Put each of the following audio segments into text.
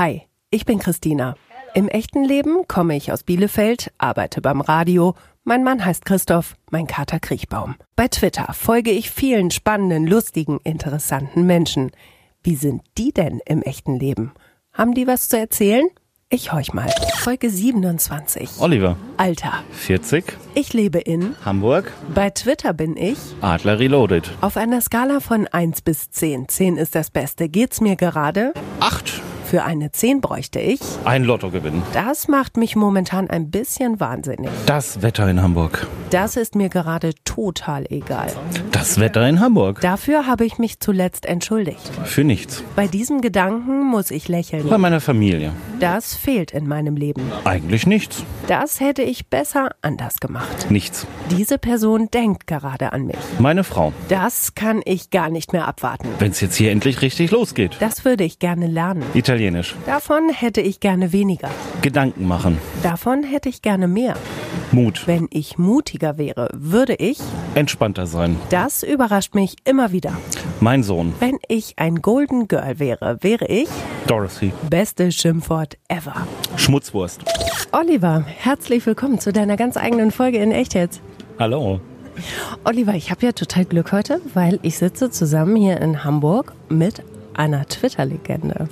Hi, ich bin Christina. Im echten Leben komme ich aus Bielefeld, arbeite beim Radio. Mein Mann heißt Christoph, mein Kater Kriechbaum. Bei Twitter folge ich vielen spannenden, lustigen, interessanten Menschen. Wie sind die denn im echten Leben? Haben die was zu erzählen? Ich horch mal. Folge 27. Oliver. Alter. 40. Ich lebe in Hamburg. Bei Twitter bin ich Adler Reloaded. auf einer Skala von 1 bis 10. 10 ist das Beste. Geht's mir gerade? 8. Für eine 10 bräuchte ich. Ein Lottogewinn. Das macht mich momentan ein bisschen wahnsinnig. Das Wetter in Hamburg. Das ist mir gerade total egal. Das Wetter in Hamburg. Dafür habe ich mich zuletzt entschuldigt. Für nichts. Bei diesem Gedanken muss ich Bei lächeln. meiner Familie. Das fehlt in meinem Leben. Eigentlich nichts. Das hätte ich besser anders gemacht. Nichts. Diese Person denkt gerade an mich. Meine Frau. Das kann ich gar nicht mehr abwarten. Wenn es jetzt hier endlich richtig losgeht. Das würde ich gerne lernen. Italienisch. Davon hätte ich gerne weniger. Gedanken machen. Davon hätte ich gerne mehr. Mut. Wenn ich mutiger wäre, würde ich. Entspannter sein. Das überrascht mich immer wieder. Mein Sohn. Wenn ich ein Golden Girl wäre, wäre ich. Dorothy. Beste Schimpfwort ever. Schmutzwurst. Oliver, herzlich willkommen zu deiner ganz eigenen Folge in Echt jetzt. Hallo. Oliver, ich habe ja total Glück heute, weil ich sitze zusammen hier in Hamburg mit einer Twitter-Legende.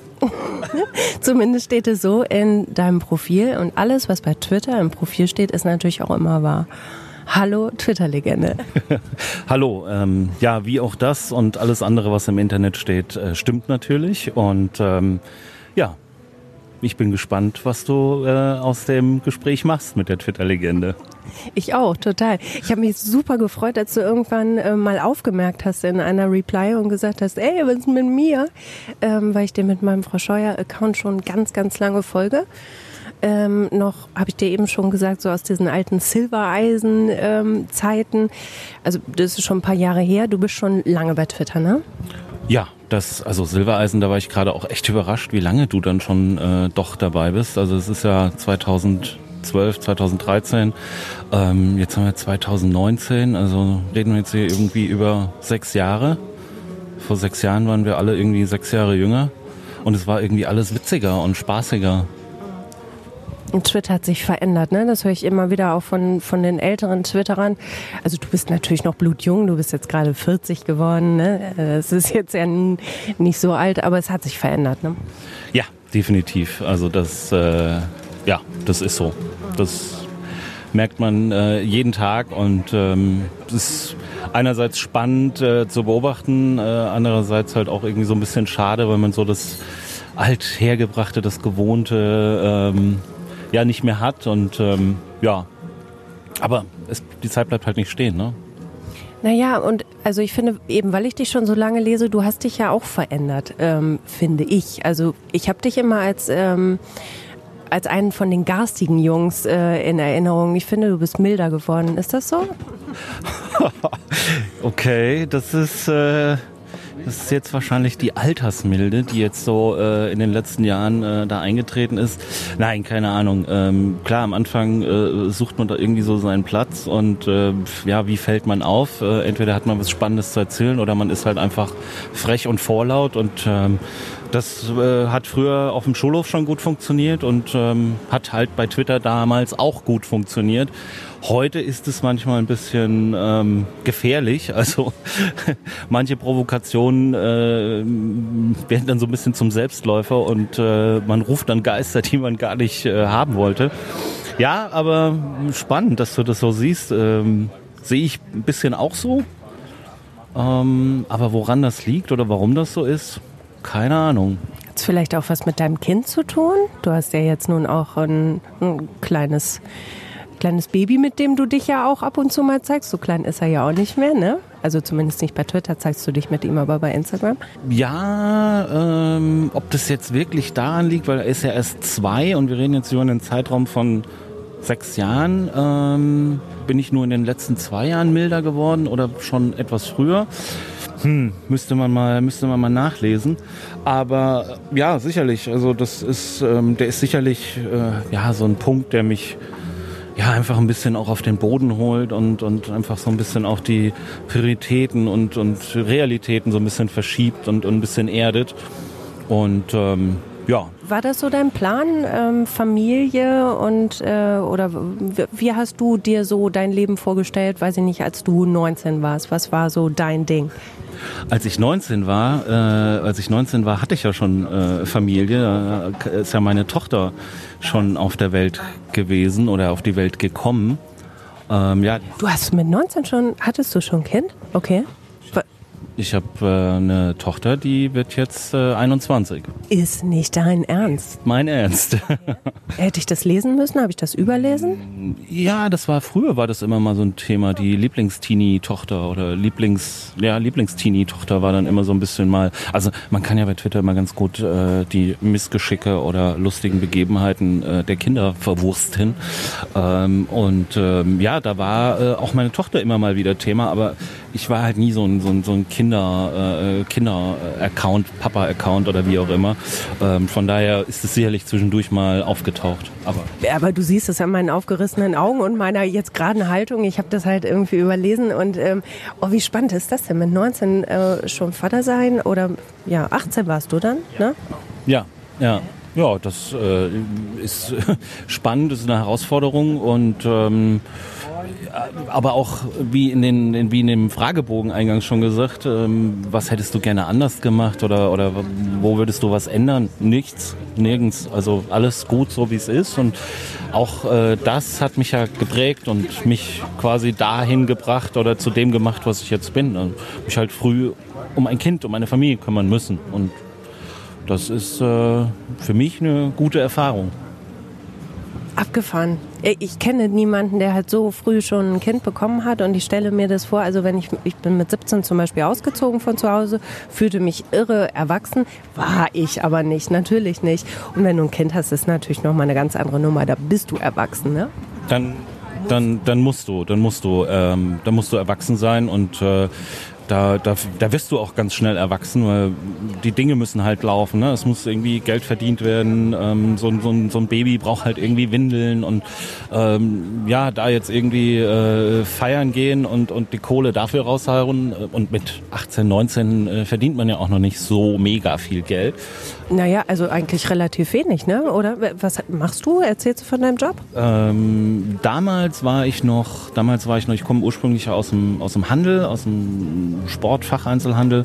Zumindest steht es so in deinem Profil und alles, was bei Twitter im Profil steht, ist natürlich auch immer wahr. Hallo Twitter-Legende. Hallo. Ähm, ja, wie auch das und alles andere, was im Internet steht, äh, stimmt natürlich. Und ähm, ja, ich bin gespannt, was du äh, aus dem Gespräch machst mit der Twitter-Legende. Ich auch, total. Ich habe mich super gefreut, als du irgendwann äh, mal aufgemerkt hast in einer Reply und gesagt hast, ey, was ist mit mir? Ähm, weil ich dir mit meinem Frau Scheuer-Account schon ganz, ganz lange folge. Ähm, noch, habe ich dir eben schon gesagt, so aus diesen alten Silbereisen-Zeiten. also das ist schon ein paar Jahre her. Du bist schon lange bei Twitter, ne? Ja, das, also Silbereisen, da war ich gerade auch echt überrascht, wie lange du dann schon äh, doch dabei bist. Also es ist ja 2012, 2013, ähm, jetzt haben wir 2019, also reden wir jetzt hier irgendwie über sechs Jahre. Vor sechs Jahren waren wir alle irgendwie sechs Jahre jünger und es war irgendwie alles witziger und spaßiger. Und Twitter hat sich verändert, ne? Das höre ich immer wieder auch von, von den älteren Twitterern. Also du bist natürlich noch blutjung, du bist jetzt gerade 40 geworden, ne? Es ist jetzt ja nicht so alt, aber es hat sich verändert, ne? Ja, definitiv. Also das, äh, ja, das ist so. Das merkt man äh, jeden Tag und ähm, es ist einerseits spannend äh, zu beobachten, äh, andererseits halt auch irgendwie so ein bisschen schade, weil man so das althergebrachte, das gewohnte ähm, ja nicht mehr hat und ähm, ja, aber es, die Zeit bleibt halt nicht stehen, ne? Naja, und also ich finde, eben weil ich dich schon so lange lese, du hast dich ja auch verändert, ähm, finde ich. Also ich habe dich immer als, ähm, als einen von den garstigen Jungs äh, in Erinnerung. Ich finde, du bist milder geworden. Ist das so? Okay, das ist, äh, das ist jetzt wahrscheinlich die Altersmilde, die jetzt so äh, in den letzten Jahren äh, da eingetreten ist. Nein, keine Ahnung. Ähm, klar, am Anfang äh, sucht man da irgendwie so seinen Platz und äh, ja, wie fällt man auf? Äh, entweder hat man was Spannendes zu erzählen oder man ist halt einfach frech und vorlaut und ähm, das äh, hat früher auf dem Schulhof schon gut funktioniert und ähm, hat halt bei Twitter damals auch gut funktioniert. Heute ist es manchmal ein bisschen ähm, gefährlich. Also manche Provokationen äh, werden dann so ein bisschen zum Selbstläufer und äh, man ruft dann Geister, die man gar nicht äh, haben wollte. Ja, aber spannend, dass du das so siehst. Ähm, sehe ich ein bisschen auch so. Ähm, aber woran das liegt oder warum das so ist, keine Ahnung. Hat vielleicht auch was mit deinem Kind zu tun? Du hast ja jetzt nun auch ein, ein kleines, kleines Baby, mit dem du dich ja auch ab und zu mal zeigst. So klein ist er ja auch nicht mehr, ne? Also zumindest nicht bei Twitter zeigst du dich mit ihm, aber bei Instagram. Ja, ähm, ob das jetzt wirklich daran liegt, weil er ist ja erst zwei und wir reden jetzt über einen Zeitraum von sechs Jahren. Ähm, bin ich nur in den letzten zwei Jahren milder geworden oder schon etwas früher? Hm, müsste man mal, müsste man mal nachlesen. Aber ja, sicherlich. Also das ist, ähm, der ist sicherlich äh, ja so ein Punkt, der mich ja einfach ein bisschen auch auf den Boden holt und, und einfach so ein bisschen auch die Prioritäten und, und Realitäten so ein bisschen verschiebt und, und ein bisschen erdet. Und ähm, ja. War das so dein Plan, ähm, Familie und äh, oder wie hast du dir so dein Leben vorgestellt, weiß ich nicht, als du 19 warst? Was war so dein Ding? Als ich 19 war, äh, als ich 19 war, hatte ich ja schon äh, Familie. Da ist ja meine Tochter schon auf der Welt gewesen oder auf die Welt gekommen. Ähm, ja. Du hast mit 19 schon, hattest du schon ein Kind? Okay. Ich habe äh, eine Tochter, die wird jetzt äh, 21. Ist nicht dein Ernst? Mein Ernst. Hätte ich das lesen müssen? Habe ich das überlesen? Ja, das war früher war das immer mal so ein Thema. Die Lieblingsteenie-Tochter oder Lieblings, ja Lieblingsteenie-Tochter war dann immer so ein bisschen mal. Also man kann ja bei Twitter immer ganz gut äh, die Missgeschicke oder lustigen Begebenheiten äh, der Kinder verwursten. Ähm, und ähm, ja, da war äh, auch meine Tochter immer mal wieder Thema, aber ich war halt nie so ein, so ein, so ein Kinder, äh, Kinder-Account, Papa-Account oder wie auch immer. Ähm, von daher ist es sicherlich zwischendurch mal aufgetaucht. Aber, aber du siehst es an meinen aufgerissenen Augen und meiner jetzt geraden Haltung. Ich habe das halt irgendwie überlesen und ähm, oh, wie spannend ist das denn? Mit 19 äh, schon Vater sein oder ja, 18 warst du dann, ne? Ja, ja. Ja, das äh, ist spannend, das ist eine Herausforderung und ähm, aber auch wie in, den, wie in dem Fragebogen eingangs schon gesagt, ähm, was hättest du gerne anders gemacht oder, oder wo würdest du was ändern? Nichts, nirgends. Also alles gut, so wie es ist. Und auch äh, das hat mich ja geprägt und mich quasi dahin gebracht oder zu dem gemacht, was ich jetzt bin. Und mich halt früh um ein Kind, um eine Familie kümmern müssen. Und das ist äh, für mich eine gute Erfahrung. Abgefahren. Ich kenne niemanden, der halt so früh schon ein Kind bekommen hat und ich stelle mir das vor, also wenn ich, ich bin mit 17 zum Beispiel ausgezogen von zu Hause, fühlte mich irre erwachsen, war ich aber nicht, natürlich nicht. Und wenn du ein Kind hast, ist natürlich nochmal eine ganz andere Nummer, da bist du erwachsen, ne? Dann dann, dann musst du, dann musst du, ähm, dann musst du erwachsen sein und äh, da, da, da wirst du auch ganz schnell erwachsen, weil die Dinge müssen halt laufen. Ne? Es muss irgendwie Geld verdient werden. Ähm, so, so, so ein Baby braucht halt irgendwie Windeln und ähm, ja, da jetzt irgendwie äh, feiern gehen und, und die Kohle dafür raushauen. Und mit 18, 19 äh, verdient man ja auch noch nicht so mega viel Geld. Naja, also eigentlich relativ wenig, ne? Oder was machst du? Erzählst du von deinem Job? Ähm, damals war ich noch, damals war ich noch, ich komme ursprünglich aus dem, aus dem Handel, aus dem Sportfacheinzelhandel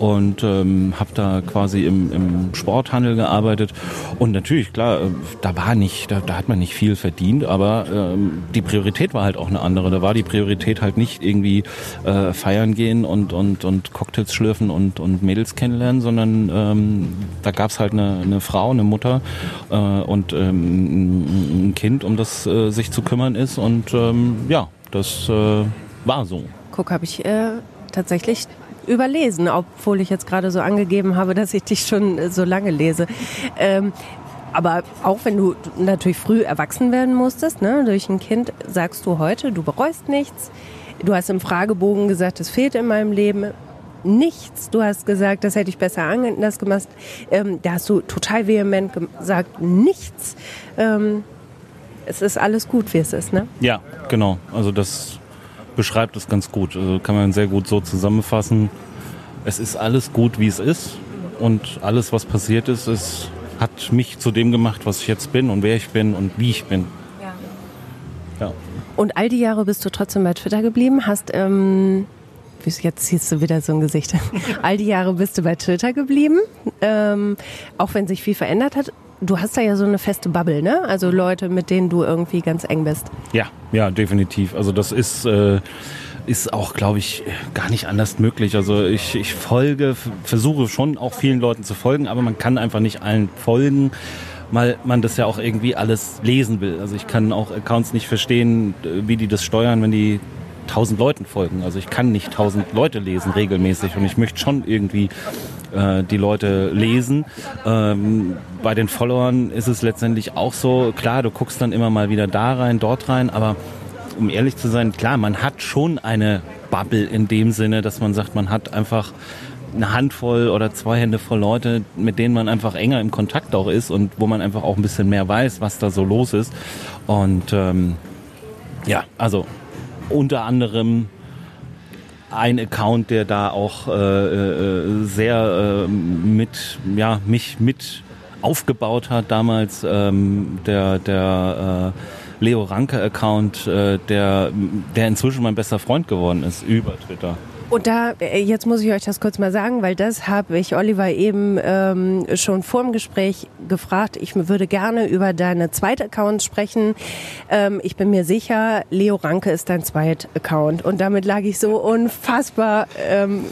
und ähm, habe da quasi im, im Sporthandel gearbeitet. Und natürlich, klar, äh, da war nicht, da, da hat man nicht viel verdient, aber ähm, die Priorität war halt auch eine andere. Da war die Priorität halt nicht irgendwie äh, feiern gehen und, und, und Cocktails schlürfen und, und Mädels kennenlernen, sondern ähm, da gab es halt eine, eine Frau, eine Mutter äh, und ähm, ein Kind, um das äh, sich zu kümmern ist. Und ähm, ja, das äh, war so. Guck, habe ich äh, tatsächlich überlesen, obwohl ich jetzt gerade so angegeben habe, dass ich dich schon äh, so lange lese. Ähm, aber auch wenn du natürlich früh erwachsen werden musstest, ne, durch ein Kind, sagst du heute, du bereust nichts. Du hast im Fragebogen gesagt, es fehlt in meinem Leben nichts. Du hast gesagt, das hätte ich besser anders gemacht. Ähm, da hast du total vehement gesagt, nichts. Ähm, es ist alles gut, wie es ist, ne? Ja, genau. Also das beschreibt es ganz gut. Also kann man sehr gut so zusammenfassen. Es ist alles gut, wie es ist. Und alles, was passiert ist, ist hat mich zu dem gemacht, was ich jetzt bin und wer ich bin und wie ich bin. Ja. ja. Und all die Jahre bist du trotzdem bei Twitter geblieben, hast ähm, jetzt ziehst du wieder so ein Gesicht. All die Jahre bist du bei Twitter geblieben, ähm, auch wenn sich viel verändert hat. Du hast da ja so eine feste Bubble, ne? Also Leute, mit denen du irgendwie ganz eng bist. Ja, ja, definitiv. Also das ist äh, ist auch, glaube ich, gar nicht anders möglich. Also ich, ich folge, versuche schon auch vielen Leuten zu folgen, aber man kann einfach nicht allen folgen weil man das ja auch irgendwie alles lesen will. Also ich kann auch Accounts nicht verstehen, wie die das steuern, wenn die tausend Leuten folgen. Also ich kann nicht tausend Leute lesen regelmäßig und ich möchte schon irgendwie äh, die Leute lesen. Ähm, bei den Followern ist es letztendlich auch so, klar, du guckst dann immer mal wieder da rein, dort rein, aber um ehrlich zu sein, klar, man hat schon eine Bubble in dem Sinne, dass man sagt, man hat einfach eine Handvoll oder zwei Hände voll Leute, mit denen man einfach enger im Kontakt auch ist und wo man einfach auch ein bisschen mehr weiß, was da so los ist. Und ähm, ja, also unter anderem ein Account, der da auch äh, äh, sehr äh, mit, ja, mich mit aufgebaut hat damals, ähm, der, der äh, Leo Ranke-Account, äh, der, der inzwischen mein bester Freund geworden ist über Twitter. Und da, äh, jetzt muss ich euch das kurz mal sagen, weil das habe ich Oliver eben ähm, schon vor dem Gespräch gefragt. Ich würde gerne über deine zweite Account sprechen. Ähm, ich bin mir sicher, Leo Ranke ist dein zweit Account. Und damit lag ich so unfassbar ähm,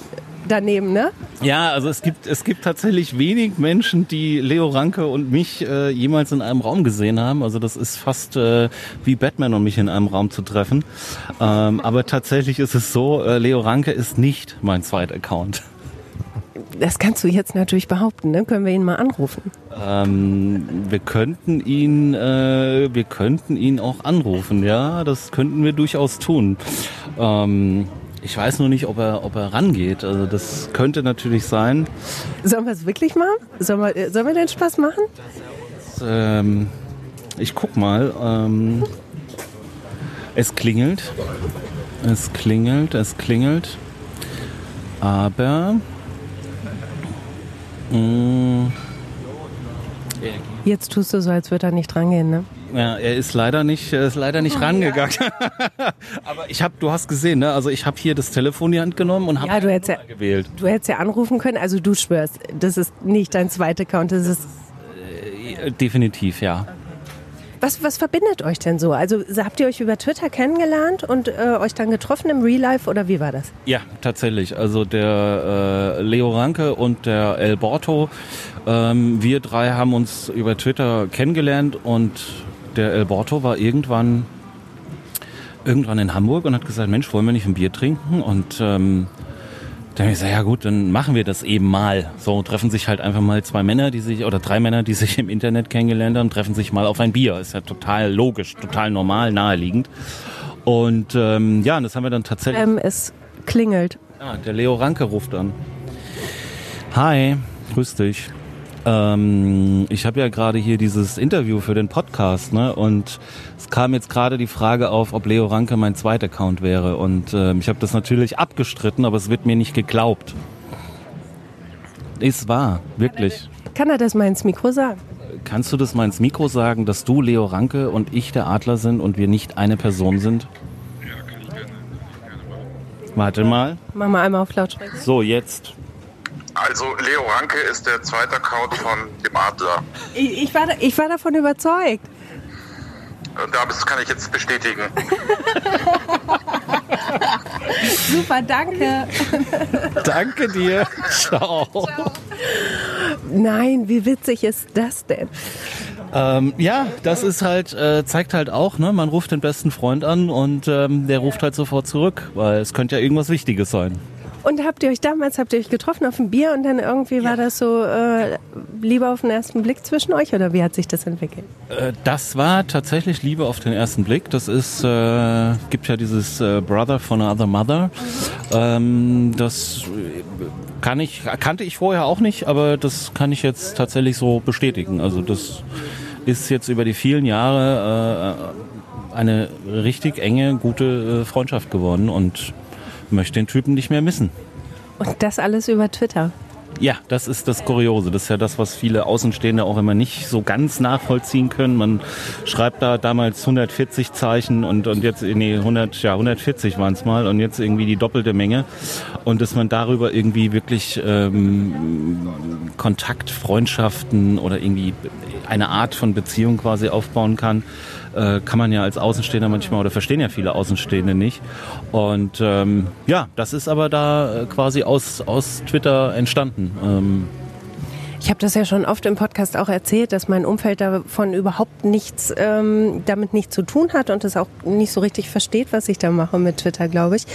daneben, ne? Ja, also es gibt, es gibt tatsächlich wenig Menschen, die Leo Ranke und mich äh, jemals in einem Raum gesehen haben. Also das ist fast äh, wie Batman und mich in einem Raum zu treffen. Ähm, aber tatsächlich ist es so, äh, Leo Ranke ist nicht mein zweiter Account. Das kannst du jetzt natürlich behaupten, ne? Können wir ihn mal anrufen? Ähm, wir könnten ihn, äh, wir könnten ihn auch anrufen, ja, das könnten wir durchaus tun. Ähm, ich weiß nur nicht, ob er, ob er rangeht. Also das könnte natürlich sein. Sollen wir es wirklich machen? Sollen wir, sollen wir den Spaß machen? Das, ähm, ich guck mal. Ähm, es klingelt. Es klingelt, es klingelt. Aber. Mh, mm, Jetzt tust du so, als würde er nicht rangehen, ne? Ja, er ist leider nicht, er ist leider nicht oh, rangegangen. Ja. Aber ich habe, du hast gesehen, ne? Also ich habe hier das Telefon in die Hand genommen und habe ja, du hättest ja, gewählt. Du hättest ja anrufen können. Also du schwörst, das ist nicht dein zweiter Account, das ist äh, definitiv, ja. Was, was verbindet euch denn so? Also habt ihr euch über Twitter kennengelernt und äh, euch dann getroffen im Real Life oder wie war das? Ja, tatsächlich. Also der äh, Leo Ranke und der El Borto, ähm, wir drei haben uns über Twitter kennengelernt und der El Borto war irgendwann irgendwann in Hamburg und hat gesagt, Mensch, wollen wir nicht ein Bier trinken? Und ähm, dann habe ich gesagt, ja gut, dann machen wir das eben mal. So treffen sich halt einfach mal zwei Männer, die sich, oder drei Männer, die sich im Internet kennengelernt haben, treffen sich mal auf ein Bier. Ist ja total logisch, total normal, naheliegend. Und ähm, ja, und das haben wir dann tatsächlich. Ähm, es klingelt. Ah, der Leo Ranke ruft an. Hi, grüß dich. Ähm, ich habe ja gerade hier dieses Interview für den Podcast, ne? Und es kam jetzt gerade die Frage auf, ob Leo Ranke mein zweiter Account wäre. Und äh, ich habe das natürlich abgestritten, aber es wird mir nicht geglaubt. Ist wahr, wirklich. Kann er das mal ins Mikro sagen? Kannst du das mal ins Mikro sagen, dass du Leo Ranke und ich der Adler sind und wir nicht eine Person sind? Ja, kann ich gerne, kann ich gerne machen. Warte mal. Mach mal einmal auf Lautsprecher. So, jetzt. Also Leo Ranke ist der zweite Account von dem Adler. Ich, ich, war, ich war davon überzeugt. Das kann ich jetzt bestätigen. Super, danke. danke dir. Ciao. Ciao. Nein, wie witzig ist das denn? Ähm, ja, das ist halt, äh, zeigt halt auch, ne, man ruft den besten Freund an und ähm, der ruft halt sofort zurück, weil es könnte ja irgendwas Wichtiges sein. Und habt ihr euch damals, habt ihr euch getroffen auf ein Bier und dann irgendwie ja. war das so äh, Liebe auf den ersten Blick zwischen euch oder wie hat sich das entwickelt? Äh, das war tatsächlich Liebe auf den ersten Blick. Das ist, äh, gibt ja dieses äh, Brother von Another Mother. Ähm, das kann ich, kannte ich vorher auch nicht, aber das kann ich jetzt tatsächlich so bestätigen. Also das ist jetzt über die vielen Jahre äh, eine richtig enge, gute äh, Freundschaft geworden und möchte den Typen nicht mehr missen. Und das alles über Twitter? Ja, das ist das Kuriose. Das ist ja das, was viele Außenstehende auch immer nicht so ganz nachvollziehen können. Man schreibt da damals 140 Zeichen und, und jetzt, nee, 100, ja, 140 waren es mal und jetzt irgendwie die doppelte Menge. Und dass man darüber irgendwie wirklich ähm, Kontakt, Freundschaften oder irgendwie eine Art von Beziehung quasi aufbauen kann, äh, kann man ja als Außenstehender manchmal oder verstehen ja viele Außenstehende nicht. Und ähm, ja, das ist aber da äh, quasi aus, aus Twitter entstanden. Ähm, ich habe das ja schon oft im Podcast auch erzählt, dass mein Umfeld davon überhaupt nichts ähm, damit nichts zu tun hat und es auch nicht so richtig versteht, was ich da mache mit Twitter, glaube ich.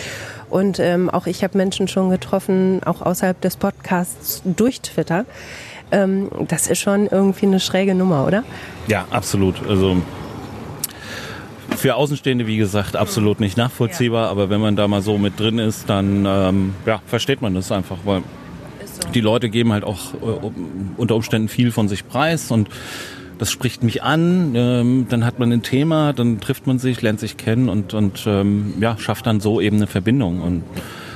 Und ähm, auch ich habe Menschen schon getroffen, auch außerhalb des Podcasts durch Twitter. Ähm, das ist schon irgendwie eine schräge Nummer, oder? Ja, absolut. Also für Außenstehende, wie gesagt, absolut nicht nachvollziehbar, aber wenn man da mal so mit drin ist, dann ähm, ja, versteht man das einfach, weil die Leute geben halt auch äh, unter Umständen viel von sich preis und das spricht mich an, ähm, dann hat man ein Thema, dann trifft man sich, lernt sich kennen und, und ähm, ja, schafft dann so eben eine Verbindung. Und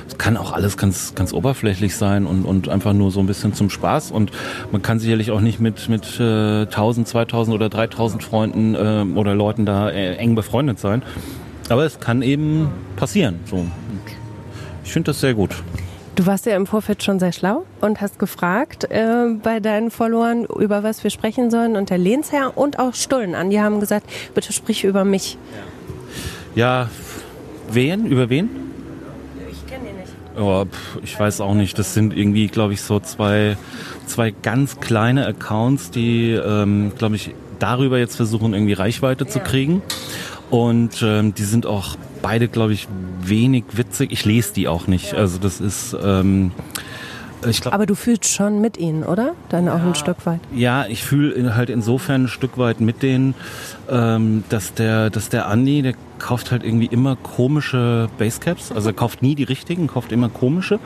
es kann auch alles ganz, ganz oberflächlich sein und, und einfach nur so ein bisschen zum Spaß. Und man kann sicherlich auch nicht mit, mit äh, 1000, 2000 oder 3000 Freunden äh, oder Leuten da äh, eng befreundet sein. Aber es kann eben passieren. So. Und ich finde das sehr gut. Du warst ja im Vorfeld schon sehr schlau und hast gefragt äh, bei deinen Followern, über was wir sprechen sollen. Und der Lehnsherr und auch Stullen an, die haben gesagt, bitte sprich über mich. Ja, wen? Über wen? Pf, ich weiß auch nicht. Das sind irgendwie, glaube ich, so zwei, zwei ganz kleine Accounts, die, ähm, glaube ich, darüber jetzt versuchen, irgendwie Reichweite zu kriegen. Und ähm, die sind auch beide, glaube ich, wenig witzig. Ich lese die auch nicht. Also das ist, ähm, ich glaube, Aber du fühlst schon mit ihnen, oder? Dann auch ein Stück weit. ja, ich fühle halt insofern ein Stück weit mit denen, ähm, dass der, dass der Andi, der kauft halt irgendwie immer komische Basecaps. Also er kauft nie die richtigen, kauft immer komische.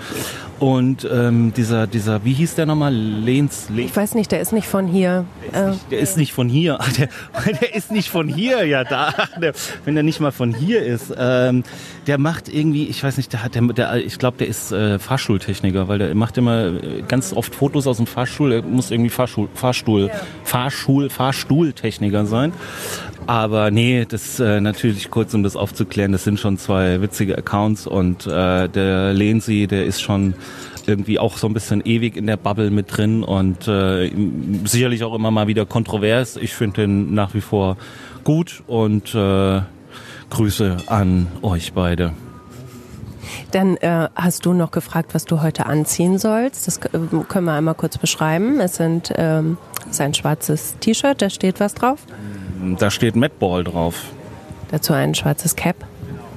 Und ähm, dieser, dieser, wie hieß der nochmal? Lehns, Lehns Ich weiß nicht, der ist nicht von hier. Äh, der ist nicht von hier. Der, der ist nicht von hier, ja da. Der, wenn der nicht mal von hier ist. Ähm, der macht irgendwie, ich weiß nicht, der hat, der, der, ich glaube, der ist äh, Fahrschultechniker, weil der macht immer äh, ganz oft Fotos aus dem Fahrstuhl. Er muss irgendwie Fahrstuhl, Fahrstuhl, Fahrschul, Fahrstuhltechniker sein. Aber nee, das äh, natürlich kurz, um das aufzuklären, das sind schon zwei witzige Accounts und äh, der Lensi, der ist schon irgendwie auch so ein bisschen ewig in der Bubble mit drin und äh, sicherlich auch immer mal wieder kontrovers. Ich finde den nach wie vor gut und äh, Grüße an euch beide. Dann äh, hast du noch gefragt, was du heute anziehen sollst. Das äh, können wir einmal kurz beschreiben. Es sind ähm, es ist ein schwarzes T-Shirt, da steht was drauf. Da steht Madball drauf. Dazu ein schwarzes Cap.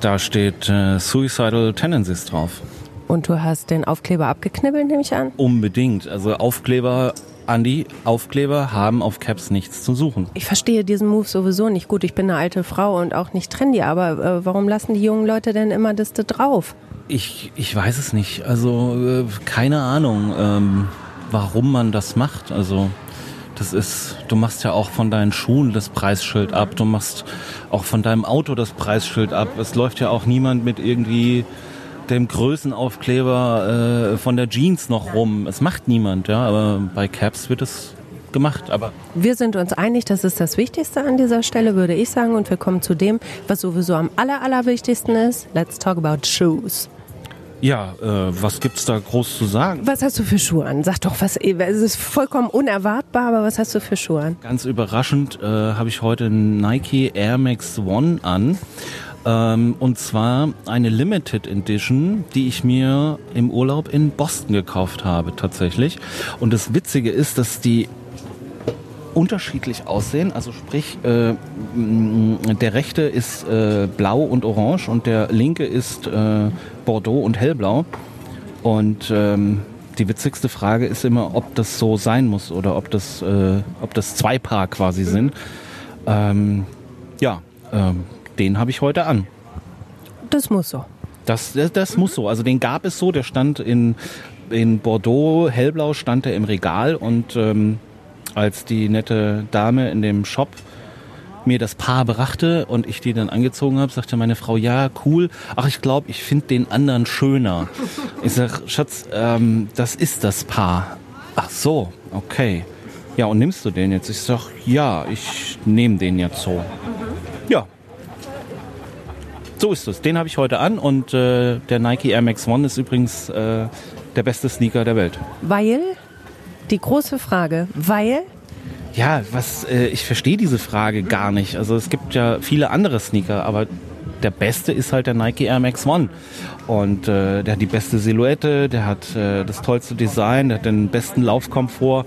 Da steht äh, Suicidal Tendencies drauf. Und du hast den Aufkleber abgeknibbelt, nehme ich an. Unbedingt. Also Aufkleber, Andi, Aufkleber haben auf Caps nichts zu suchen. Ich verstehe diesen Move sowieso nicht gut. Ich bin eine alte Frau und auch nicht trendy, aber äh, warum lassen die jungen Leute denn immer das da drauf? Ich, ich weiß es nicht. Also äh, keine Ahnung, ähm, warum man das macht. Also das ist, du machst ja auch von deinen Schuhen das Preisschild ab. Du machst auch von deinem Auto das Preisschild ab. Es läuft ja auch niemand mit irgendwie dem Größenaufkleber äh, von der Jeans noch rum. Es macht niemand, ja. Aber bei Caps wird es gemacht. Aber Wir sind uns einig, das ist das Wichtigste an dieser Stelle, würde ich sagen. Und wir kommen zu dem, was sowieso am aller, allerwichtigsten ist. Let's talk about shoes. Ja, äh, was gibt's da groß zu sagen? Was hast du für Schuhe an? Sag doch, was, es ist vollkommen unerwartbar, aber was hast du für Schuhe an? Ganz überraschend äh, habe ich heute einen Nike Air Max One an. Ähm, und zwar eine Limited Edition, die ich mir im Urlaub in Boston gekauft habe tatsächlich. Und das Witzige ist, dass die unterschiedlich aussehen. Also sprich, äh, der rechte ist äh, blau und orange und der linke ist äh, Bordeaux und hellblau. Und ähm, die witzigste Frage ist immer, ob das so sein muss oder ob das, äh, ob das zwei Paar quasi sind. Ähm, ja, ähm, den habe ich heute an. Das muss so. Das, das, das muss so. Also den gab es so, der stand in, in Bordeaux, hellblau stand er im Regal und ähm, als die nette Dame in dem Shop mir das Paar brachte und ich die dann angezogen habe, sagte meine Frau, ja, cool. Ach, ich glaube, ich finde den anderen schöner. Ich sag, Schatz, ähm, das ist das Paar. Ach so, okay. Ja, und nimmst du den jetzt? Ich sag, ja, ich nehme den jetzt so. Ja. So ist es. Den habe ich heute an und äh, der Nike Air Max One ist übrigens äh, der beste Sneaker der Welt. Weil, die große Frage, weil, Ja, was äh, ich verstehe diese Frage gar nicht. Also es gibt ja viele andere Sneaker, aber der beste ist halt der Nike Air Max One. Und äh, der hat die beste Silhouette, der hat äh, das tollste Design, der hat den besten Laufkomfort.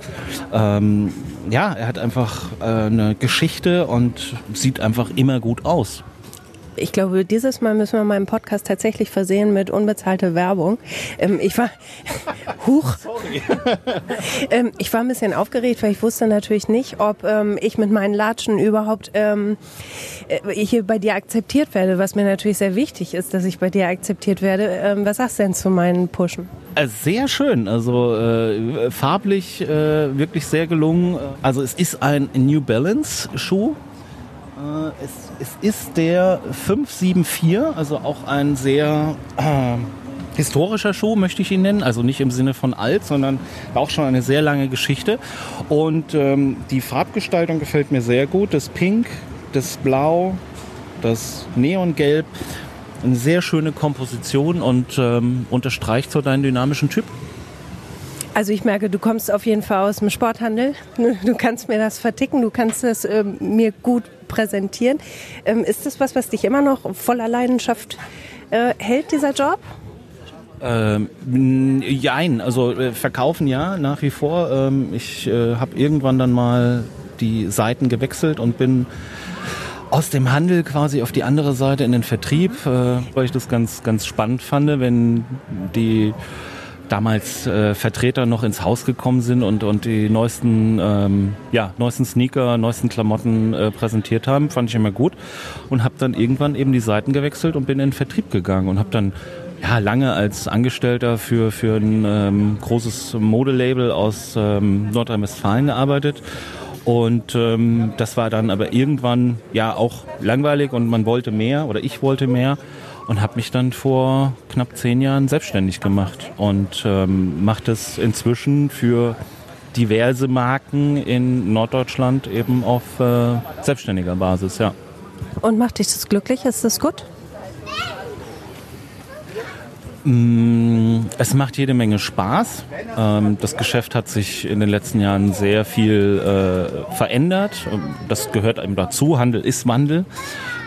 Ähm, ja, er hat einfach äh, eine Geschichte und sieht einfach immer gut aus. Ich glaube, dieses Mal müssen wir meinen Podcast tatsächlich versehen mit unbezahlter Werbung. Ähm, ich war, huch, ähm, ich war ein bisschen aufgeregt, weil ich wusste natürlich nicht, ob ähm, ich mit meinen Latschen überhaupt ähm, äh, hier bei dir akzeptiert werde, was mir natürlich sehr wichtig ist, dass ich bei dir akzeptiert werde. Ähm, was sagst du denn zu meinen Pushen? Äh, Sehr schön, also äh, farblich äh, wirklich sehr gelungen. Also es ist ein New Balance Schuh. Äh, es, es ist der 574, also auch ein sehr äh, historischer Schuh, möchte ich ihn nennen. Also nicht im Sinne von alt, sondern auch schon eine sehr lange Geschichte. Und ähm, die Farbgestaltung gefällt mir sehr gut. Das Pink, das Blau, das Neongelb. Eine sehr schöne Komposition und ähm, unterstreicht so deinen dynamischen Typ. Also ich merke, du kommst auf jeden Fall aus dem Sporthandel. Du kannst mir das verticken, du kannst es ähm, mir gut präsentieren. Ähm, ist das was, was dich immer noch voller Leidenschaft äh, hält, dieser Job? Ähm, also äh, verkaufen ja, nach wie vor. Ähm, ich äh, habe irgendwann dann mal die Seiten gewechselt und bin aus dem Handel quasi auf die andere Seite in den Vertrieb, äh, weil ich das ganz, ganz spannend fand, wenn die damals äh, Vertreter noch ins Haus gekommen sind und, und die neuesten, ähm, ja, neuesten Sneaker, neuesten Klamotten äh, präsentiert haben, fand ich immer gut und habe dann irgendwann eben die Seiten gewechselt und bin in den Vertrieb gegangen und habe dann ja, lange als Angestellter für, für ein ähm, großes Modelabel aus ähm, Nordrhein-Westfalen gearbeitet. Und ähm, das war dann aber irgendwann ja auch langweilig und man wollte mehr oder ich wollte mehr und habe mich dann vor knapp zehn Jahren selbstständig gemacht und ähm, mache das inzwischen für diverse Marken in Norddeutschland eben auf äh, selbstständiger Basis, ja. Und macht dich das glücklich? Ist das gut? Mm, es macht jede Menge Spaß. Ähm, das Geschäft hat sich in den letzten Jahren sehr viel äh, verändert. Das gehört eben dazu. Handel ist Wandel.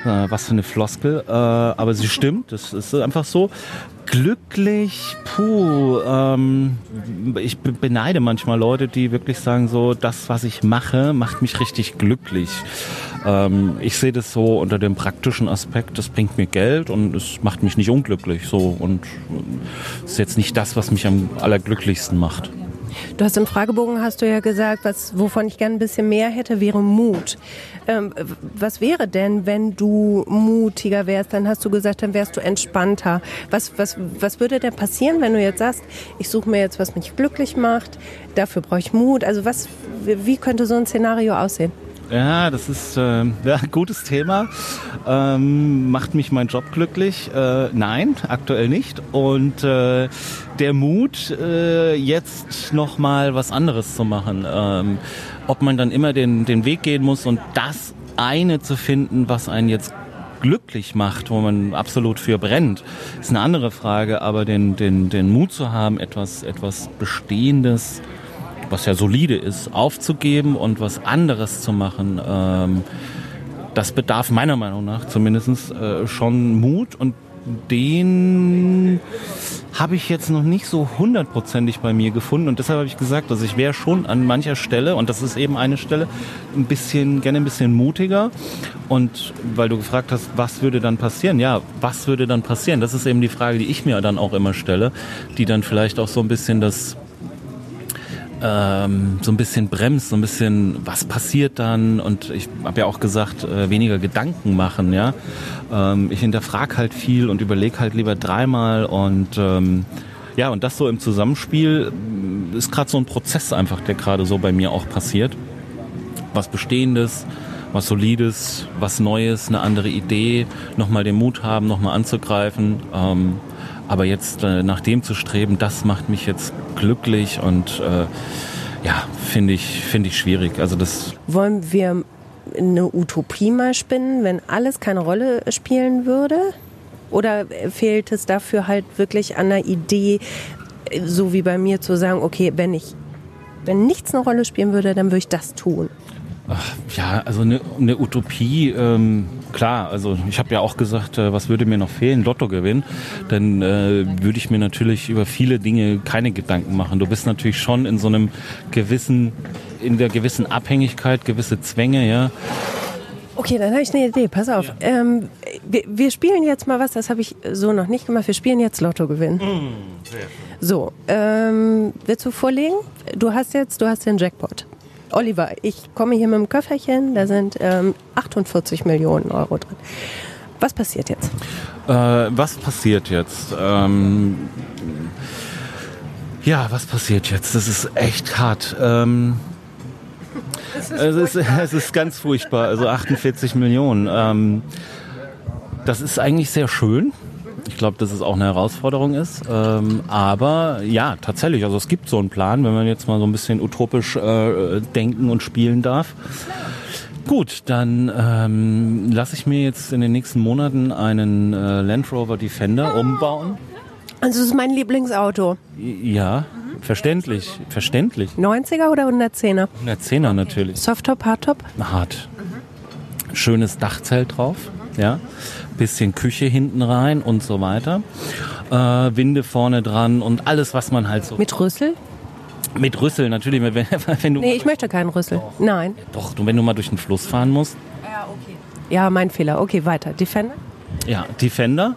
Äh, was für eine Floskel. Äh, aber sie stimmt, das ist einfach so. Glücklich, puh, ähm, ich beneide manchmal Leute, die wirklich sagen so, das, was ich mache, macht mich richtig glücklich. Ähm, ich sehe das so unter dem praktischen Aspekt, das bringt mir Geld und es macht mich nicht unglücklich. So und äh, ist jetzt nicht das, was mich am allerglücklichsten macht. Du hast im Fragebogen hast du ja gesagt, was, wovon ich gerne ein bisschen mehr hätte, wäre Mut. Ähm, was wäre denn, wenn du mutiger wärst? Dann hast du gesagt, dann wärst du entspannter. Was, was, was würde denn passieren, wenn du jetzt sagst, ich suche mir jetzt, was mich glücklich macht, dafür brauche ich Mut? Also was, wie könnte so ein Szenario aussehen? Ja, das ist äh, ja, gutes Thema. Ähm, macht mich mein Job glücklich? Äh, nein, aktuell nicht. Und äh, der Mut, äh, jetzt nochmal was anderes zu machen. Ähm, ob man dann immer den, den Weg gehen muss und das eine zu finden, was einen jetzt glücklich macht, wo man absolut für brennt, ist eine andere Frage. Aber den, den, den Mut zu haben, etwas, etwas Bestehendes was ja solide ist, aufzugeben und was anderes zu machen, ähm, das bedarf meiner Meinung nach zumindest äh, schon Mut und den habe ich jetzt noch nicht so hundertprozentig bei mir gefunden und deshalb habe ich gesagt, dass ich wäre schon an mancher Stelle und das ist eben eine Stelle ein bisschen gerne ein bisschen mutiger und weil du gefragt hast, was würde dann passieren? Ja, was würde dann passieren? Das ist eben die Frage, die ich mir dann auch immer stelle, die dann vielleicht auch so ein bisschen das ähm, so ein bisschen bremst, so ein bisschen, was passiert dann? Und ich habe ja auch gesagt, äh, weniger Gedanken machen, ja. Ähm, ich hinterfrage halt viel und überlege halt lieber dreimal und ähm, ja, und das so im Zusammenspiel äh, ist gerade so ein Prozess einfach, der gerade so bei mir auch passiert. Was Bestehendes, was Solides, was Neues, eine andere Idee, nochmal den Mut haben, nochmal anzugreifen. Ähm, aber jetzt äh, nach dem zu streben, das macht mich jetzt glücklich und äh, ja, finde ich, finde ich schwierig. Also das Wollen wir eine Utopie mal spinnen, wenn alles keine Rolle spielen würde? Oder fehlt es dafür halt wirklich an einer Idee, so wie bei mir zu sagen, okay, wenn ich, wenn nichts eine Rolle spielen würde, dann würde ich das tun? Ach, ja, also eine, eine Utopie, ähm, klar, also ich habe ja auch gesagt, äh, was würde mir noch fehlen? Lotto gewinnen. Dann äh, würde ich mir natürlich über viele Dinge keine Gedanken machen. Du bist natürlich schon in so einem gewissen, in der gewissen Abhängigkeit, gewisse Zwänge, ja. Okay, dann habe ich eine Idee. Pass auf. Ja. Ähm, wir, wir, spielen jetzt mal was, das habe ich so noch nicht gemacht. Wir spielen jetzt Lotto gewinnen. Mm, so, ähm, willst du vorlegen? Du hast jetzt, du hast den Jackpot. Oliver, ich komme hier mit dem Köfferchen, da sind ähm, 48 Millionen Euro drin. Was passiert jetzt? Äh, was passiert jetzt? Ähm, ja, was passiert jetzt? Das ist echt hart. Ähm, es, ist es, ist, es, ist, ganz furchtbar. Also 48 Millionen. Ähm, das ist eigentlich sehr schön. Ich glaube, dass es auch eine Herausforderung ist. Ähm, aber ja, tatsächlich. Also es gibt so einen Plan, wenn man jetzt mal so ein bisschen utopisch äh, denken und spielen darf. Gut, dann ähm, lasse ich mir jetzt in den nächsten Monaten einen äh, Land Rover Defender umbauen. Also das ist mein Lieblingsauto. Ja, verständlich, verständlich. 90er oder 110er? 110er natürlich. Softtop, Hardtop? Hart. Schönes Dachzelt drauf, ja. Bisschen Küche hinten rein und so weiter. Äh, Winde vorne dran und alles, was man halt so. Mit Rüssel? Mit Rüssel natürlich, wenn, wenn du. Nee, ich möchte keinen Rüssel. Nein. Doch, wenn du mal durch den Fluss fahren musst. Ja, mein Fehler. Okay, weiter. Defender? Ja, Defender.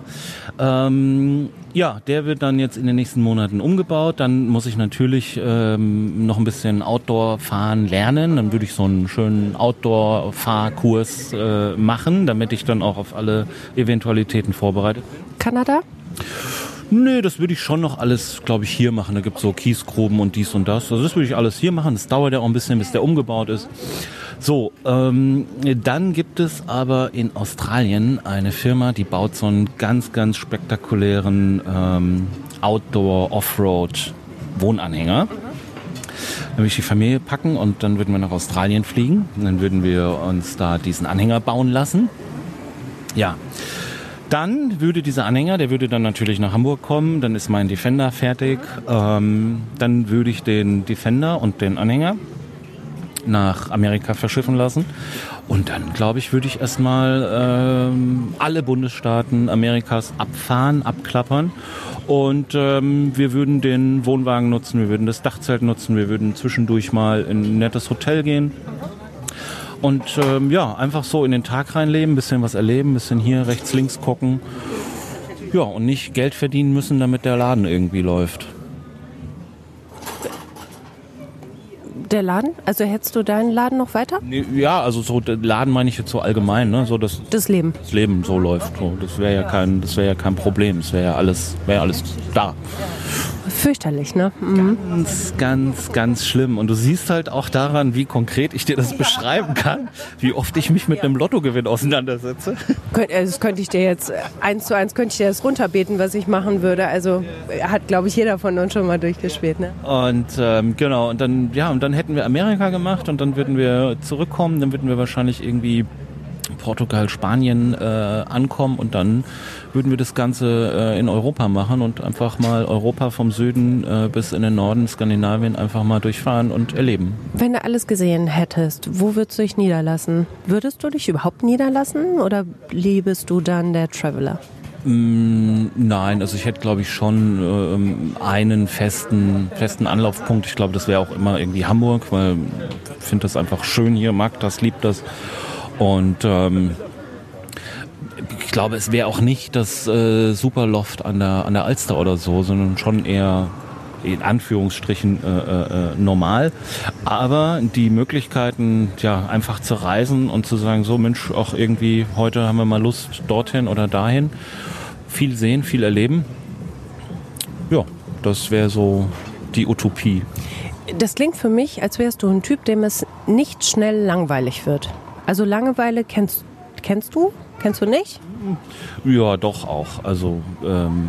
Ähm, ja, der wird dann jetzt in den nächsten Monaten umgebaut. Dann muss ich natürlich ähm, noch ein bisschen Outdoor fahren lernen. Dann würde ich so einen schönen Outdoor-Fahrkurs äh, machen, damit ich dann auch auf alle Eventualitäten vorbereitet bin. Kanada? Nee, das würde ich schon noch alles, glaube ich, hier machen. Da gibt es so Kiesgruben und dies und das. Also das würde ich alles hier machen. Das dauert ja auch ein bisschen, bis der umgebaut ist. So, ähm, dann gibt es aber in Australien eine Firma, die baut so einen ganz, ganz spektakulären ähm, Outdoor-Offroad-Wohnanhänger. Dann würde ich die Familie packen und dann würden wir nach Australien fliegen. Und dann würden wir uns da diesen Anhänger bauen lassen. Ja. Dann würde dieser Anhänger, der würde dann natürlich nach Hamburg kommen, dann ist mein Defender fertig. Ähm, dann würde ich den Defender und den Anhänger nach Amerika verschiffen lassen. Und dann, glaube ich, würde ich erstmal ähm, alle Bundesstaaten Amerikas abfahren, abklappern. Und ähm, wir würden den Wohnwagen nutzen, wir würden das Dachzelt nutzen, wir würden zwischendurch mal in ein nettes Hotel gehen. Und ähm, ja, einfach so in den Tag reinleben, ein bisschen was erleben, bisschen hier rechts, links gucken. Ja, und nicht Geld verdienen müssen, damit der Laden irgendwie läuft. Der Laden? Also hättest du deinen Laden noch weiter? Nee, Ja, also so der Laden meine ich jetzt so allgemein, ne? So dass Das Leben. das Leben so läuft. So, das wäre ja kein, das wäre ja kein Problem. Das wäre ja alles, wäre alles da. Fürchterlich, ne? Mhm. Ganz, ganz, ganz schlimm. Und du siehst halt auch daran, wie konkret ich dir das beschreiben kann, wie oft ich mich mit einem Lottogewinn auseinandersetze. Äh, Das könnte ich dir jetzt äh, eins zu eins könnte ich dir das runterbeten, was ich machen würde. Also äh, hat, glaube ich, jeder von uns schon mal durchgespielt, ne? Und ähm, genau, und dann, ja, und dann hätten wir Amerika gemacht und dann würden wir zurückkommen, dann würden wir wahrscheinlich irgendwie Portugal, Spanien äh, ankommen und dann würden wir das Ganze äh, in Europa machen und einfach mal Europa vom Süden äh, bis in den Norden, Skandinavien einfach mal durchfahren und erleben. Wenn du alles gesehen hättest, wo würdest du dich niederlassen? Würdest du dich überhaupt niederlassen oder liebest du dann der Traveler? Mm, Nein, also ich hätte glaube ich schon ähm, einen festen, festen Anlaufpunkt. Ich glaube, das wäre auch immer irgendwie Hamburg, weil ich finde das einfach schön hier, mag das, liebt das. Und ähm, ich glaube, es wäre auch nicht das äh, Superloft an der, an der Alster oder so, sondern schon eher in Anführungsstrichen äh, äh, äh, normal. Aber die Möglichkeiten, ja, einfach zu reisen und zu sagen, so Mensch, auch irgendwie heute haben wir mal Lust dorthin oder dahin. Viel sehen, viel erleben. Ja, das wäre so die Utopie. Das klingt für mich, als wärst du ein Typ, dem es nicht schnell langweilig wird. Also Langeweile kennst, kennst du? Kennst du nicht? Ja, doch auch. Also ähm,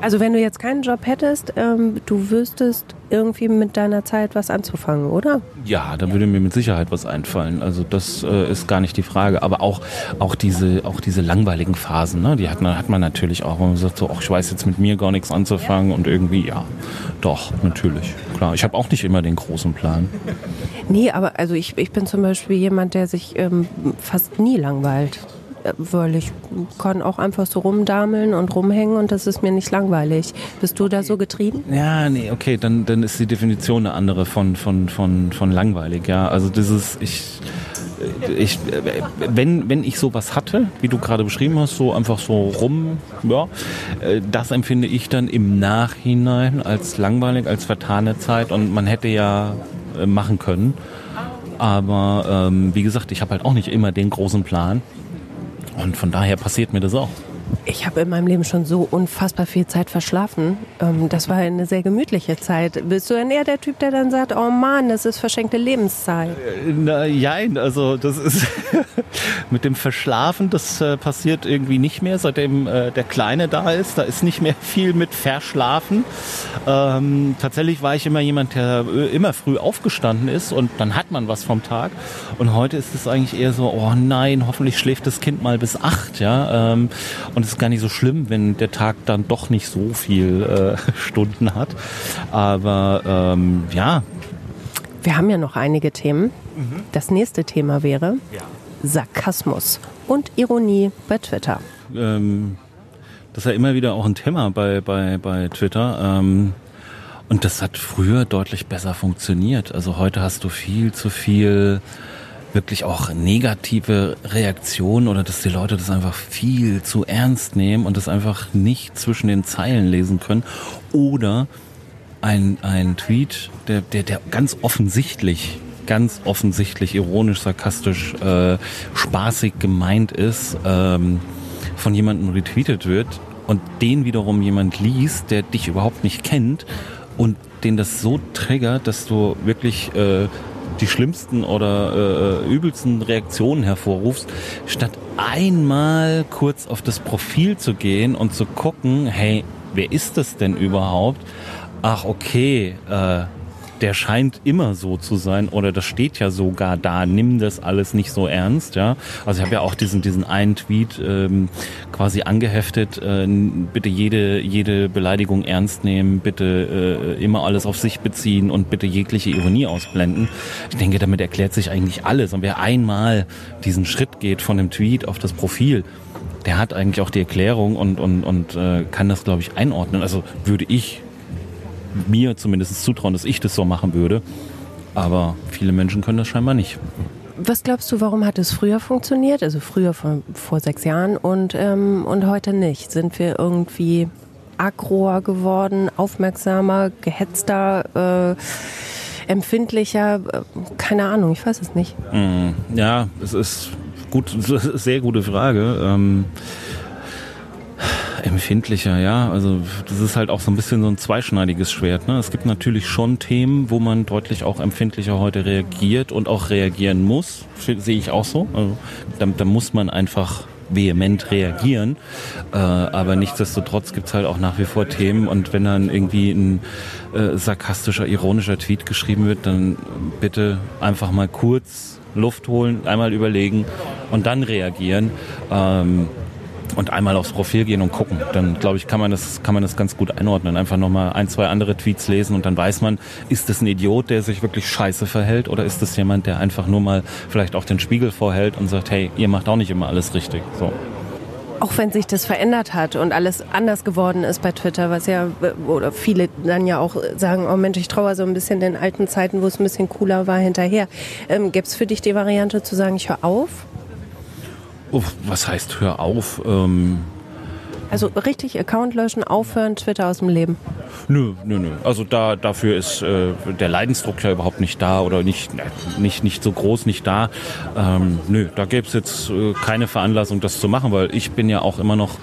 Also wenn du jetzt keinen Job hättest, ähm, du wüsstest irgendwie mit deiner Zeit was anzufangen, oder? Ja, da würde mir mit Sicherheit was einfallen. Also das äh, ist gar nicht die Frage. Aber auch, auch, diese, auch diese langweiligen Phasen, ne, die hat man, hat man natürlich auch. Man sagt, so, ach, ich weiß jetzt mit mir gar nichts anzufangen und irgendwie, ja, doch, natürlich. Klar, ich habe auch nicht immer den großen Plan. Nee, aber also ich, ich bin zum Beispiel jemand, der sich ähm, fast nie langweilt. Weil ich kann auch einfach so rumdameln und rumhängen und das ist mir nicht langweilig. Bist du da so getrieben? Ja, nee, okay, dann, dann ist die Definition eine andere von, von, von, von langweilig, ja. Also dieses, ich, ich, wenn, wenn ich sowas hatte, wie du gerade beschrieben hast, so einfach so rum, ja, äh, das empfinde ich dann im Nachhinein als langweilig, als vertane Zeit und man hätte ja äh, machen können. Aber ähm, wie gesagt, ich habe halt auch nicht immer den großen Plan. Und von daher passiert mir das auch. Ich habe in meinem Leben schon so unfassbar viel Zeit verschlafen. Ähm, das war eine sehr gemütliche Zeit. Bist du denn eher der Typ, der dann sagt, oh Mann, das ist verschenkte Lebenszeit? Äh, na, jein, also das ist mit dem Verschlafen, das äh, passiert irgendwie nicht mehr, seitdem äh, der Kleine da ist. Da ist nicht mehr viel mit Verschlafen. Ähm, tatsächlich war ich immer jemand, der immer früh aufgestanden ist und dann hat man was vom Tag. Und heute ist es eigentlich eher so, oh nein, hoffentlich schläft das Kind mal bis acht, ja. Ähm, und es ist gar nicht so schlimm, wenn der Tag dann doch nicht so viel äh, Stunden hat. Aber ähm, ja. Wir haben ja noch einige Themen. Mhm. Das nächste Thema wäre ja. Sarkasmus und Ironie bei Twitter. Ähm, das ist ja immer wieder auch ein Thema bei, bei, bei Twitter. Ähm, und das hat früher deutlich besser funktioniert. Also heute hast du viel zu viel wirklich auch negative Reaktionen oder dass die Leute das einfach viel zu ernst nehmen und das einfach nicht zwischen den Zeilen lesen können. Oder ein, ein Tweet, der, der, der ganz offensichtlich, ganz offensichtlich ironisch, sarkastisch, äh, spaßig gemeint ist, ähm, von jemandem retweetet wird und den wiederum jemand liest, der dich überhaupt nicht kennt und den das so triggert, dass du wirklich äh, die schlimmsten oder äh, übelsten Reaktionen hervorrufst, statt einmal kurz auf das Profil zu gehen und zu gucken, hey, wer ist das denn überhaupt? Ach, okay, äh, der scheint immer so zu sein oder das steht ja sogar da, nimm das alles nicht so ernst, ja. Also ich habe ja auch diesen, diesen einen Tweet ähm, quasi angeheftet, äh, bitte jede, jede Beleidigung ernst nehmen, bitte äh, immer alles auf sich beziehen und bitte jegliche Ironie ausblenden. Ich denke, damit erklärt sich eigentlich alles. Und wer einmal diesen Schritt geht von dem Tweet auf das Profil, der hat eigentlich auch die Erklärung und, und, und äh, kann das, glaube ich, einordnen. Also würde ich mir zumindest zutrauen, dass ich das so machen würde. Aber viele Menschen können das scheinbar nicht. Was glaubst du, warum hat es früher funktioniert? Also früher vor, vor sechs Jahren und, ähm, und heute nicht? Sind wir irgendwie agroer geworden, aufmerksamer, gehetzter, äh, empfindlicher? Keine Ahnung, ich weiß es nicht. Mm, ja, es ist gut, sehr gute Frage. Ähm, Empfindlicher, ja. Also das ist halt auch so ein bisschen so ein zweischneidiges Schwert. Ne? Es gibt natürlich schon Themen, wo man deutlich auch empfindlicher heute reagiert und auch reagieren muss. Sehe ich auch so. Also, da, da muss man einfach vehement reagieren. Äh, aber nichtsdestotrotz gibt's halt auch nach wie vor Themen und wenn dann irgendwie ein äh, sarkastischer, ironischer Tweet geschrieben wird, dann bitte einfach mal kurz Luft holen, einmal überlegen und dann reagieren. Ähm, und einmal aufs Profil gehen und gucken. Dann glaube ich, kann man das kann man das ganz gut einordnen. Einfach nochmal ein, zwei andere Tweets lesen und dann weiß man, ist das ein Idiot, der sich wirklich scheiße verhält oder ist das jemand, der einfach nur mal vielleicht auch den Spiegel vorhält und sagt, hey, ihr macht auch nicht immer alles richtig. So. Auch wenn sich das verändert hat und alles anders geworden ist bei Twitter, was ja, oder viele dann ja auch sagen, oh Mensch, ich traue so ein bisschen den alten Zeiten, wo es ein bisschen cooler war, hinterher. Ähm, Gibt es für dich die Variante zu sagen, ich höre auf? Oh, was heißt, hör auf? Ähm also richtig Account löschen, aufhören, Twitter aus dem Leben. Nö, nö, nö. Also da dafür ist äh, der Leidensdruck ja überhaupt nicht da oder nicht nicht nicht so groß nicht da. Ähm, nö, da gäbe es jetzt äh, keine Veranlassung, das zu machen, weil ich bin ja auch immer noch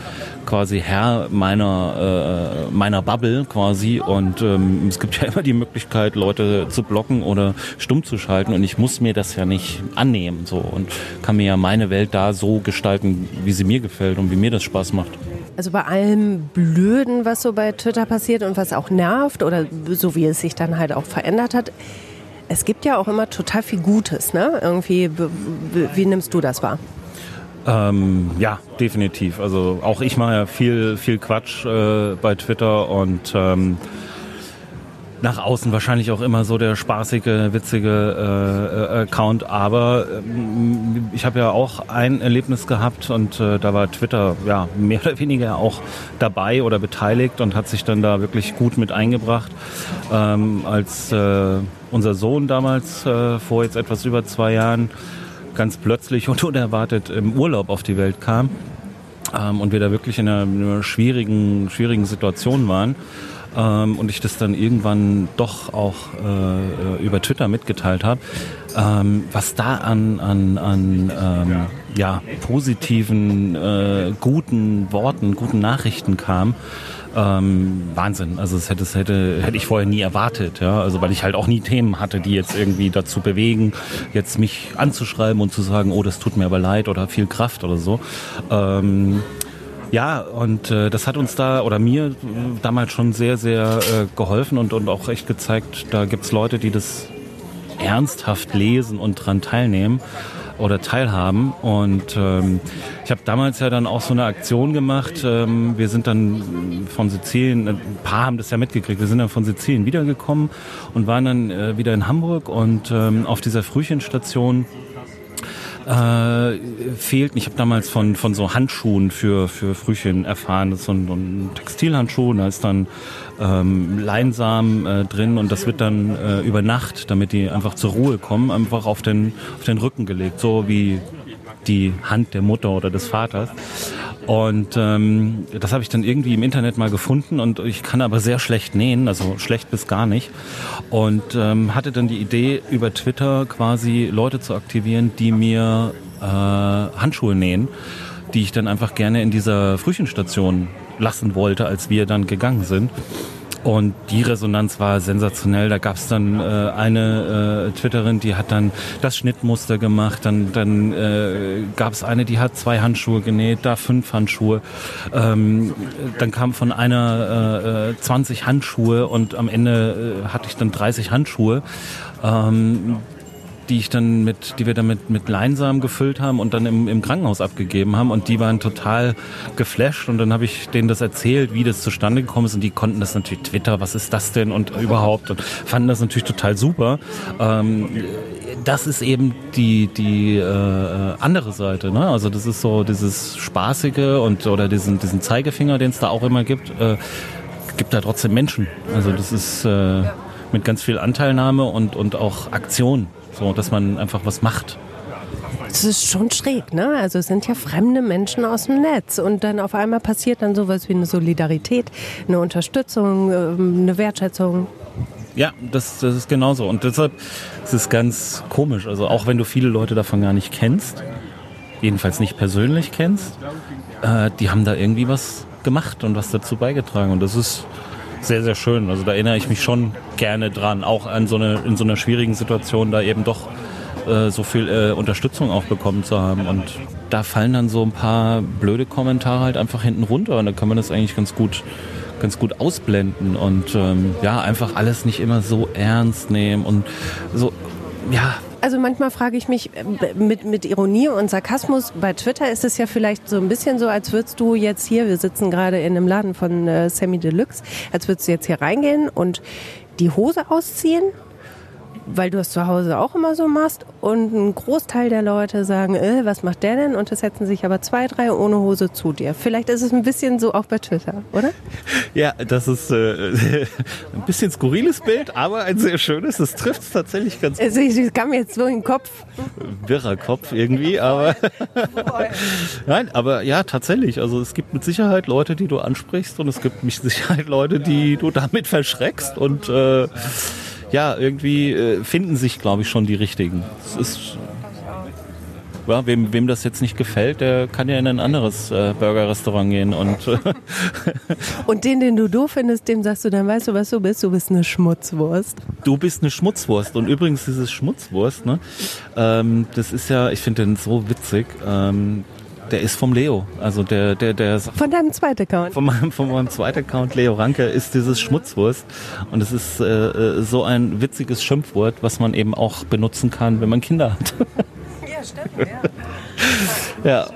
quasi Herr meiner äh, meiner Bubble quasi und ähm, es gibt ja immer die Möglichkeit, Leute zu blocken oder stumm zu schalten und ich muss mir das ja nicht annehmen so und kann mir ja meine Welt da so gestalten, wie sie mir gefällt und wie mir das Spaß macht. Also bei allem Blöden, was so bei Twitter passiert und was auch nervt oder so wie es sich dann halt auch verändert hat, es gibt ja auch immer total viel Gutes, ne? Irgendwie, wie nimmst du das wahr? Ähm, ja, definitiv. Also auch ich mache ja viel, viel Quatsch äh, bei Twitter und ähm, nach außen wahrscheinlich auch immer so der spaßige, witzige äh, Account, aber ähm, ich habe ja auch ein Erlebnis gehabt und äh, da war Twitter ja mehr oder weniger auch dabei oder beteiligt und hat sich dann da wirklich gut mit eingebracht, ähm, als äh, unser Sohn damals äh, vor jetzt etwas über zwei Jahren ganz plötzlich und unerwartet im Urlaub auf die Welt kam ähm, und wir da wirklich in einer, in einer schwierigen, schwierigen Situation waren ähm, und ich das dann irgendwann doch auch äh, über Twitter mitgeteilt habe, ähm, was da an, an, an ähm, ja, positiven, äh, guten Worten, guten Nachrichten kam. Ähm, Wahnsinn. Also das hätte, das hätte, hätte ich vorher nie erwartet, ja. Also weil ich halt auch nie Themen hatte, die jetzt irgendwie dazu bewegen, jetzt mich anzuschreiben und zu sagen, oh, das tut mir aber leid oder viel Kraft oder so. Ähm, ja, und äh, das hat uns da oder mir damals schon sehr, sehr äh, geholfen und, und auch echt gezeigt, da gibt's Leute, die das ernsthaft lesen und dran teilnehmen oder teilhaben. Und ähm, ich habe damals ja dann auch so eine Aktion gemacht. Ähm, wir sind dann von Sizilien, ein paar haben das ja mitgekriegt, wir sind dann von Sizilien wiedergekommen und waren dann äh, wieder in Hamburg und ähm, auf dieser Frühchenstation äh, fehlten. Ich habe damals von, von so Handschuhen für, für Frühchen erfahren. Das ist so ein, ein Textilhandschuh, da ist dann ähm, Leinsamen äh, drin und das wird dann äh, über Nacht, damit die einfach zur Ruhe kommen, einfach auf den, auf den Rücken gelegt, so wie die Hand der Mutter oder des Vaters. Und ähm, das habe ich dann irgendwie im Internet mal gefunden und ich kann aber sehr schlecht nähen, also schlecht bis gar nicht. Und ähm, hatte dann die Idee, über Twitter quasi Leute zu aktivieren, die mir äh, Handschuhe nähen, die ich dann einfach gerne in dieser Frühchenstation lassen wollte, als wir dann gegangen sind. Und die Resonanz war sensationell. Da gab es dann äh, eine äh, Twitterin, die hat dann das Schnittmuster gemacht. Dann, dann äh, gab es eine, die hat zwei Handschuhe genäht, da fünf Handschuhe. Ähm, dann kam von einer äh, 20 äh, Handschuhe und am Ende äh, hatte ich dann 30 Handschuhe. Ähm, die ich dann mit, die wir dann mit, mit Leinsamen gefüllt haben und dann im, im Krankenhaus abgegeben haben und die waren total geflasht und dann habe ich denen das erzählt, wie das zustande gekommen ist und die konnten das natürlich Twitter, was ist das denn und überhaupt und fanden das natürlich total super. Ähm, das ist eben die, die äh, andere Seite, ne? Also das ist so dieses Spaßige und oder diesen, diesen Zeigefinger, den es da auch immer gibt, äh, gibt da trotzdem Menschen. Also das ist äh, mit ganz viel Anteilnahme und, und auch Aktion. So, dass man einfach was macht. Das ist schon schräg, ne? Also es sind ja fremde Menschen aus dem Netz und dann auf einmal passiert dann sowas wie eine Solidarität, eine Unterstützung, ähm, eine Wertschätzung. Ja, das, das ist genauso. Und deshalb ist es ganz komisch. Also auch wenn du viele Leute davon gar nicht kennst, jedenfalls nicht persönlich kennst, äh, die haben da irgendwie was gemacht und was dazu beigetragen. Und das ist sehr, sehr schön. Also da erinnere ich mich schon gerne dran, auch an so eine, in so einer schwierigen Situation da eben doch äh, so viel äh, Unterstützung auch bekommen zu haben. Und da fallen dann so ein paar blöde Kommentare halt einfach hinten runter und da kann man das eigentlich ganz gut ganz gut ausblenden und ähm, ja, einfach alles nicht immer so ernst nehmen und so, ja, also manchmal frage ich mich äh, mit, mit Ironie und Sarkasmus, bei Twitter ist es ja vielleicht so ein bisschen so, als würdest du jetzt hier, wir sitzen gerade in einem Laden von äh, Sammy Deluxe, als würdest du jetzt hier reingehen und die Hose ausziehen weil du es zu Hause auch immer so machst und ein Großteil der Leute sagen, äh, was macht der denn? Und es setzen sich aber zwei, drei ohne Hose zu dir. Vielleicht ist es ein bisschen so auch bei Twitter, oder? Ja, das ist äh, ein bisschen skurriles Bild, aber ein sehr schönes. Das trifft es tatsächlich ganz gut. Es kam jetzt so in den Kopf. Wirrer Kopf irgendwie, aber nein, aber ja, tatsächlich. Also es gibt mit Sicherheit Leute, die du ansprichst und es gibt mit Sicherheit Leute, die du damit verschreckst und äh, ja, irgendwie äh, finden sich, glaube ich, schon die richtigen. Es ist, ja, wem, wem das jetzt nicht gefällt, der kann ja in ein anderes äh, Burgerrestaurant gehen und und den, den du doof findest, dem sagst du, dann weißt du, was du bist. Du bist eine Schmutzwurst. Du bist eine Schmutzwurst und übrigens dieses Schmutzwurst, ne, ähm, das ist ja, ich finde den so witzig. Ähm, der ist vom Leo. Also der, der, der Von deinem zweiten Account. Von meinem, von meinem zweiten Account, Leo Ranke, ist dieses Schmutzwurst. Und es ist äh, äh, so ein witziges Schimpfwort, was man eben auch benutzen kann, wenn man Kinder hat. Ja, stimmt, ja. ja.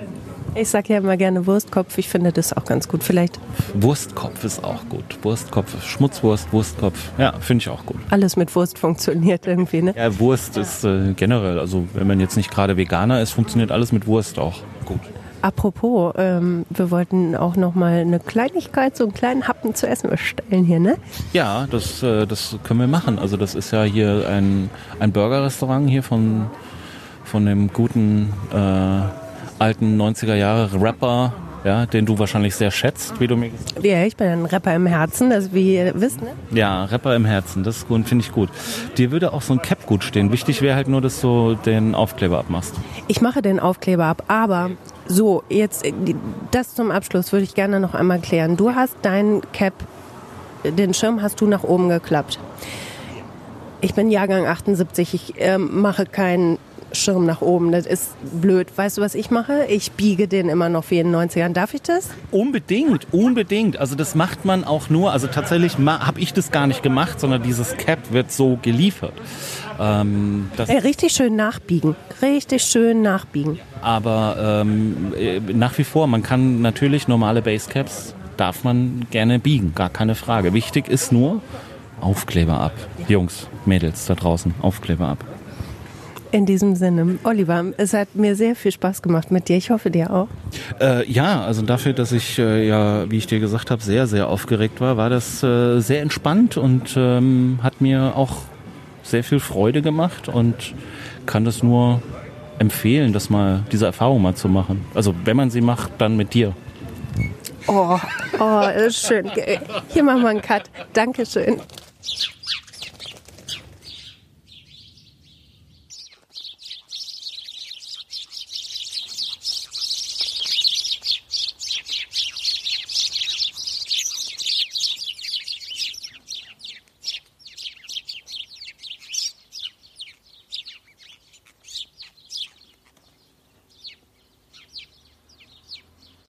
Ich sage ja immer gerne Wurstkopf, ich finde das auch ganz gut. Vielleicht. Wurstkopf ist auch gut. Wurstkopf, Schmutzwurst, Wurstkopf. Ja, finde ich auch gut. Alles mit Wurst funktioniert irgendwie, ne? Ja, Wurst ist äh, generell, also wenn man jetzt nicht gerade Veganer ist, funktioniert alles mit Wurst auch gut. Apropos, ähm, wir wollten auch noch mal eine Kleinigkeit, so einen kleinen Happen zu essen bestellen hier, ne? Ja, das, äh, das können wir machen. Also das ist ja hier ein, ein Burgerrestaurant hier von, von dem guten äh, alten 90er Jahre Rapper ja, den du wahrscheinlich sehr schätzt, wie du mir gesagt hast. Ja, ich bin ein Rapper im Herzen, das wie ihr wisst, ne? Ja, Rapper im Herzen, das finde ich gut. Dir würde auch so ein Cap gut stehen. Wichtig wäre halt nur, dass du den Aufkleber abmachst. Ich mache den Aufkleber ab, aber so, jetzt äh, das zum Abschluss würde ich gerne noch einmal klären. Du hast deinen Cap, den Schirm hast du nach oben geklappt. Ich bin Jahrgang 78, ich ähm, mache keinen Schirm nach oben. Das ist blöd. Weißt du, was ich mache? Ich biege den immer noch wie in den 90ern. Darf ich das? Unbedingt, unbedingt. Also das macht man auch nur, also tatsächlich habe ich das gar nicht gemacht, sondern dieses Cap wird so geliefert. Ähm, das Ey, richtig schön nachbiegen. Richtig schön nachbiegen. aber ähm, äh, nach wie vor, man kann natürlich normale Basecaps, darf man gerne biegen, gar keine Frage. Wichtig ist nur, Aufkleber ab. Jungs, Mädels da draußen, Aufkleber ab. In diesem Sinne, Oliver, es hat mir sehr viel Spaß gemacht mit dir. Ich hoffe dir auch. Äh, ja, also dafür, dass ich äh, ja, wie ich dir gesagt habe, sehr, sehr aufgeregt war, war das äh, sehr entspannt und ähm, hat mir auch sehr viel Freude gemacht und kann das nur empfehlen, das mal, diese Erfahrung mal zu machen. Also wenn man sie macht, dann mit dir. Oh, oh, ist schön. Hier machen wir einen Cut. Dankeschön.